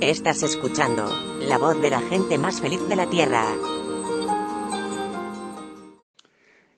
Estás escuchando la voz de la gente más feliz de la Tierra.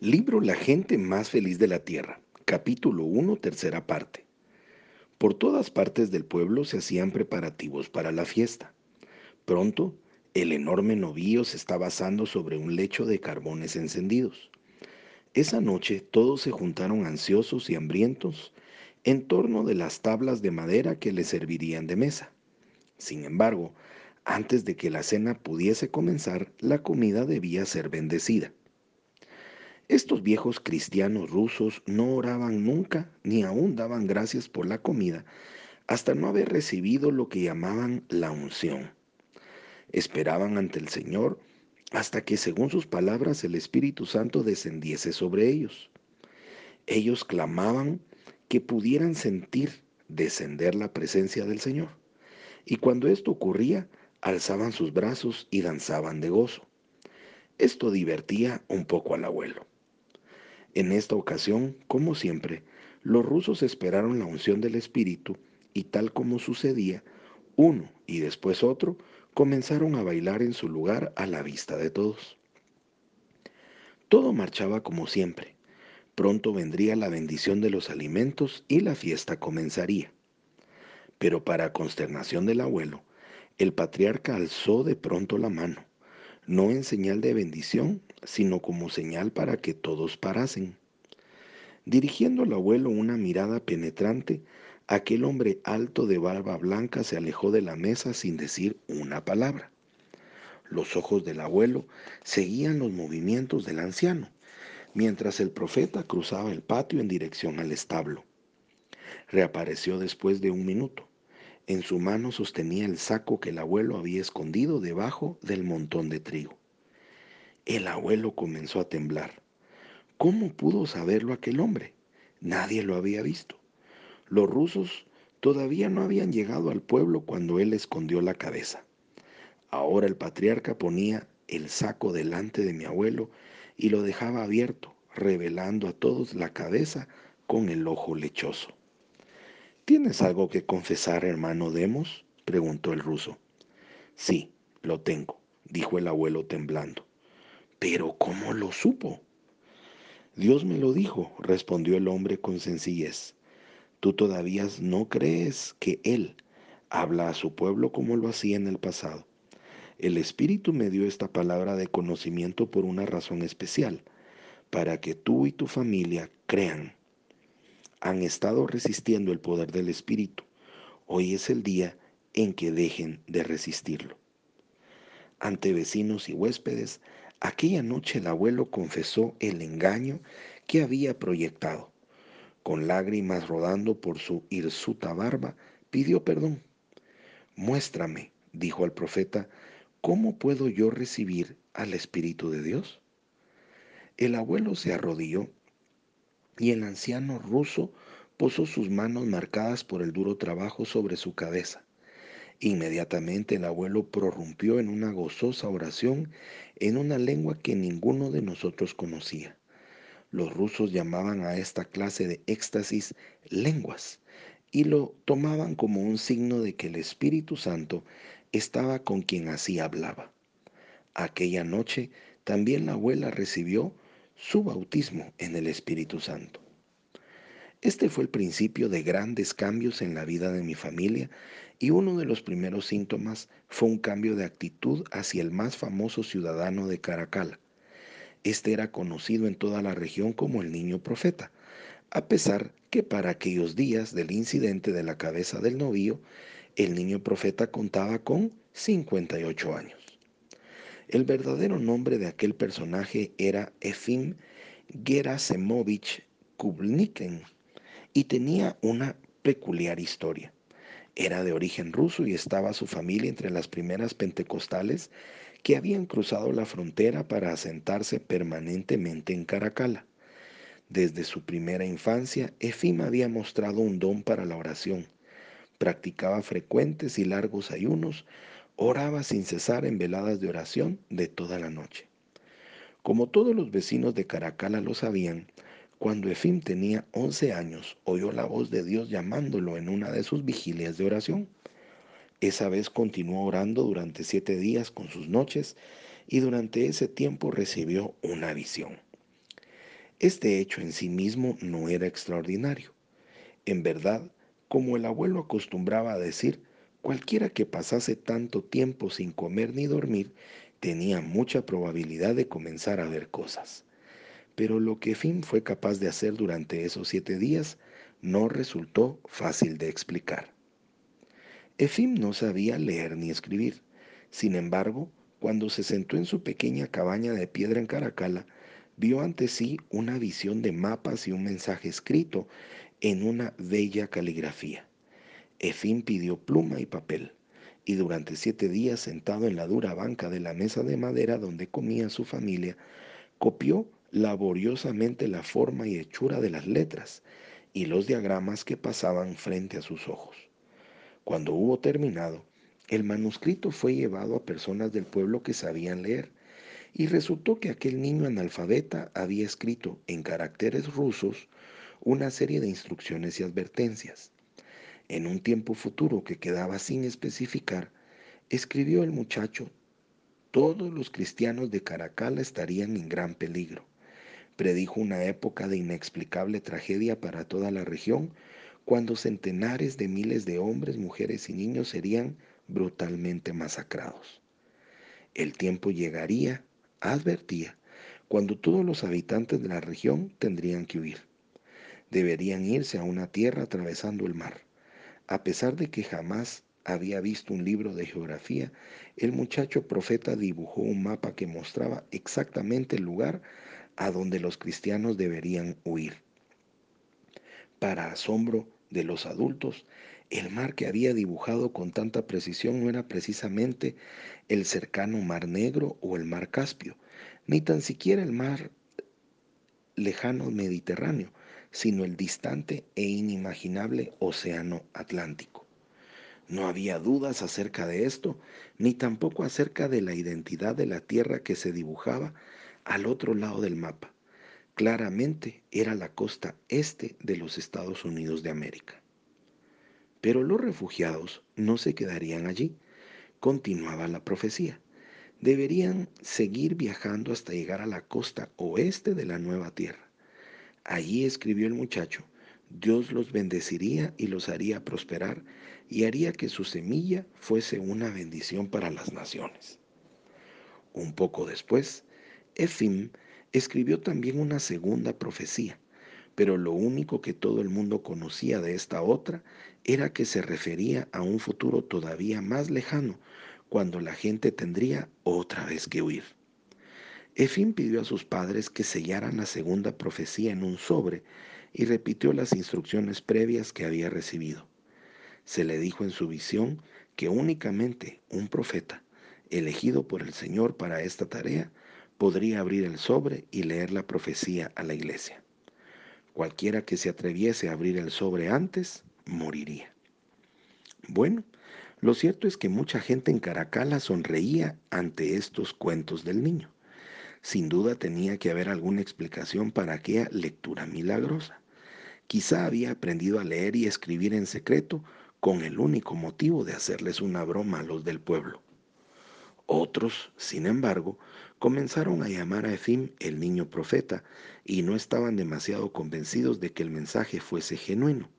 Libro La gente más feliz de la Tierra, capítulo 1, tercera parte. Por todas partes del pueblo se hacían preparativos para la fiesta. Pronto, el enorme novío se estaba asando sobre un lecho de carbones encendidos. Esa noche todos se juntaron ansiosos y hambrientos en torno de las tablas de madera que les servirían de mesa. Sin embargo, antes de que la cena pudiese comenzar, la comida debía ser bendecida. Estos viejos cristianos rusos no oraban nunca ni aún daban gracias por la comida hasta no haber recibido lo que llamaban la unción. Esperaban ante el Señor hasta que, según sus palabras, el Espíritu Santo descendiese sobre ellos. Ellos clamaban que pudieran sentir descender la presencia del Señor. Y cuando esto ocurría, alzaban sus brazos y danzaban de gozo. Esto divertía un poco al abuelo. En esta ocasión, como siempre, los rusos esperaron la unción del Espíritu y tal como sucedía, uno y después otro comenzaron a bailar en su lugar a la vista de todos. Todo marchaba como siempre. Pronto vendría la bendición de los alimentos y la fiesta comenzaría. Pero para consternación del abuelo, el patriarca alzó de pronto la mano, no en señal de bendición, sino como señal para que todos parasen. Dirigiendo al abuelo una mirada penetrante, aquel hombre alto de barba blanca se alejó de la mesa sin decir una palabra. Los ojos del abuelo seguían los movimientos del anciano, mientras el profeta cruzaba el patio en dirección al establo. Reapareció después de un minuto. En su mano sostenía el saco que el abuelo había escondido debajo del montón de trigo. El abuelo comenzó a temblar. ¿Cómo pudo saberlo aquel hombre? Nadie lo había visto. Los rusos todavía no habían llegado al pueblo cuando él escondió la cabeza. Ahora el patriarca ponía el saco delante de mi abuelo y lo dejaba abierto, revelando a todos la cabeza con el ojo lechoso. ¿Tienes algo que confesar, hermano Demos? preguntó el ruso. Sí, lo tengo, dijo el abuelo temblando. Pero ¿cómo lo supo? Dios me lo dijo, respondió el hombre con sencillez. Tú todavía no crees que Él habla a su pueblo como lo hacía en el pasado. El Espíritu me dio esta palabra de conocimiento por una razón especial, para que tú y tu familia crean han estado resistiendo el poder del Espíritu. Hoy es el día en que dejen de resistirlo. Ante vecinos y huéspedes, aquella noche el abuelo confesó el engaño que había proyectado. Con lágrimas rodando por su hirsuta barba, pidió perdón. Muéstrame, dijo al profeta, ¿cómo puedo yo recibir al Espíritu de Dios? El abuelo se arrodilló y el anciano ruso posó sus manos marcadas por el duro trabajo sobre su cabeza. Inmediatamente el abuelo prorrumpió en una gozosa oración en una lengua que ninguno de nosotros conocía. Los rusos llamaban a esta clase de éxtasis lenguas y lo tomaban como un signo de que el Espíritu Santo estaba con quien así hablaba. Aquella noche también la abuela recibió su bautismo en el Espíritu Santo. Este fue el principio de grandes cambios en la vida de mi familia y uno de los primeros síntomas fue un cambio de actitud hacia el más famoso ciudadano de Caracal. Este era conocido en toda la región como el niño profeta, a pesar que para aquellos días del incidente de la cabeza del novío, el niño profeta contaba con 58 años. El verdadero nombre de aquel personaje era Efim Gerasemovich Kubniken y tenía una peculiar historia. Era de origen ruso y estaba su familia entre las primeras pentecostales que habían cruzado la frontera para asentarse permanentemente en Caracala. Desde su primera infancia, Efim había mostrado un don para la oración. Practicaba frecuentes y largos ayunos, oraba sin cesar en veladas de oración de toda la noche. Como todos los vecinos de Caracala lo sabían, cuando Efim tenía 11 años, oyó la voz de Dios llamándolo en una de sus vigilias de oración. Esa vez continuó orando durante siete días con sus noches y durante ese tiempo recibió una visión. Este hecho en sí mismo no era extraordinario. En verdad, como el abuelo acostumbraba a decir, cualquiera que pasase tanto tiempo sin comer ni dormir tenía mucha probabilidad de comenzar a ver cosas. Pero lo que Finn fue capaz de hacer durante esos siete días no resultó fácil de explicar. Efim no sabía leer ni escribir. Sin embargo, cuando se sentó en su pequeña cabaña de piedra en Caracala, vio ante sí una visión de mapas y un mensaje escrito en una bella caligrafía. Efim pidió pluma y papel, y durante siete días sentado en la dura banca de la mesa de madera donde comía su familia, copió laboriosamente la forma y hechura de las letras y los diagramas que pasaban frente a sus ojos. Cuando hubo terminado, el manuscrito fue llevado a personas del pueblo que sabían leer, y resultó que aquel niño analfabeta había escrito en caracteres rusos una serie de instrucciones y advertencias. En un tiempo futuro que quedaba sin especificar, escribió el muchacho, todos los cristianos de Caracalla estarían en gran peligro. Predijo una época de inexplicable tragedia para toda la región, cuando centenares de miles de hombres, mujeres y niños serían brutalmente masacrados. El tiempo llegaría advertía, cuando todos los habitantes de la región tendrían que huir. Deberían irse a una tierra atravesando el mar. A pesar de que jamás había visto un libro de geografía, el muchacho profeta dibujó un mapa que mostraba exactamente el lugar a donde los cristianos deberían huir. Para asombro de los adultos, el mar que había dibujado con tanta precisión no era precisamente el cercano Mar Negro o el Mar Caspio, ni tan siquiera el mar lejano Mediterráneo, sino el distante e inimaginable Océano Atlántico. No había dudas acerca de esto, ni tampoco acerca de la identidad de la tierra que se dibujaba al otro lado del mapa. Claramente era la costa este de los Estados Unidos de América. Pero los refugiados no se quedarían allí, continuaba la profecía. Deberían seguir viajando hasta llegar a la costa oeste de la nueva tierra. Allí escribió el muchacho, Dios los bendeciría y los haría prosperar y haría que su semilla fuese una bendición para las naciones. Un poco después, Efim escribió también una segunda profecía, pero lo único que todo el mundo conocía de esta otra era que se refería a un futuro todavía más lejano, cuando la gente tendría otra vez que huir. Efín pidió a sus padres que sellaran la segunda profecía en un sobre y repitió las instrucciones previas que había recibido. Se le dijo en su visión que únicamente un profeta, elegido por el Señor para esta tarea, podría abrir el sobre y leer la profecía a la iglesia. Cualquiera que se atreviese a abrir el sobre antes, moriría. Bueno, lo cierto es que mucha gente en Caracala sonreía ante estos cuentos del niño. Sin duda tenía que haber alguna explicación para aquella lectura milagrosa. Quizá había aprendido a leer y escribir en secreto con el único motivo de hacerles una broma a los del pueblo. Otros, sin embargo, comenzaron a llamar a Efim el niño profeta y no estaban demasiado convencidos de que el mensaje fuese genuino.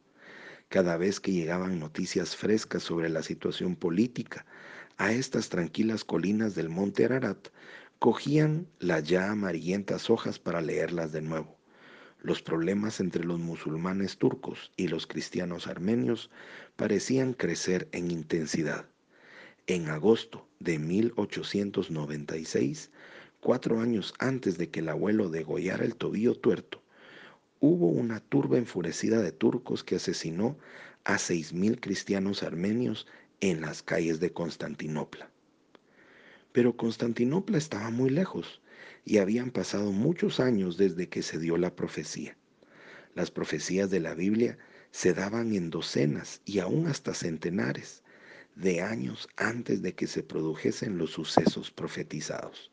Cada vez que llegaban noticias frescas sobre la situación política, a estas tranquilas colinas del monte Ararat, cogían las ya amarillentas hojas para leerlas de nuevo. Los problemas entre los musulmanes turcos y los cristianos armenios parecían crecer en intensidad. En agosto de 1896, cuatro años antes de que el abuelo degollara el tobillo tuerto, hubo una turba enfurecida de turcos que asesinó a seis mil cristianos armenios en las calles de Constantinopla. Pero Constantinopla estaba muy lejos y habían pasado muchos años desde que se dio la profecía. Las profecías de la Biblia se daban en docenas y aún hasta centenares de años antes de que se produjesen los sucesos profetizados.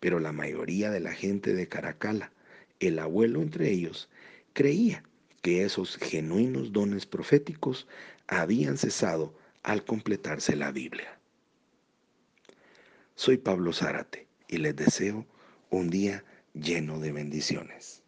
Pero la mayoría de la gente de Caracala, el abuelo entre ellos, creía que esos genuinos dones proféticos habían cesado al completarse la Biblia. Soy Pablo Zárate y les deseo un día lleno de bendiciones.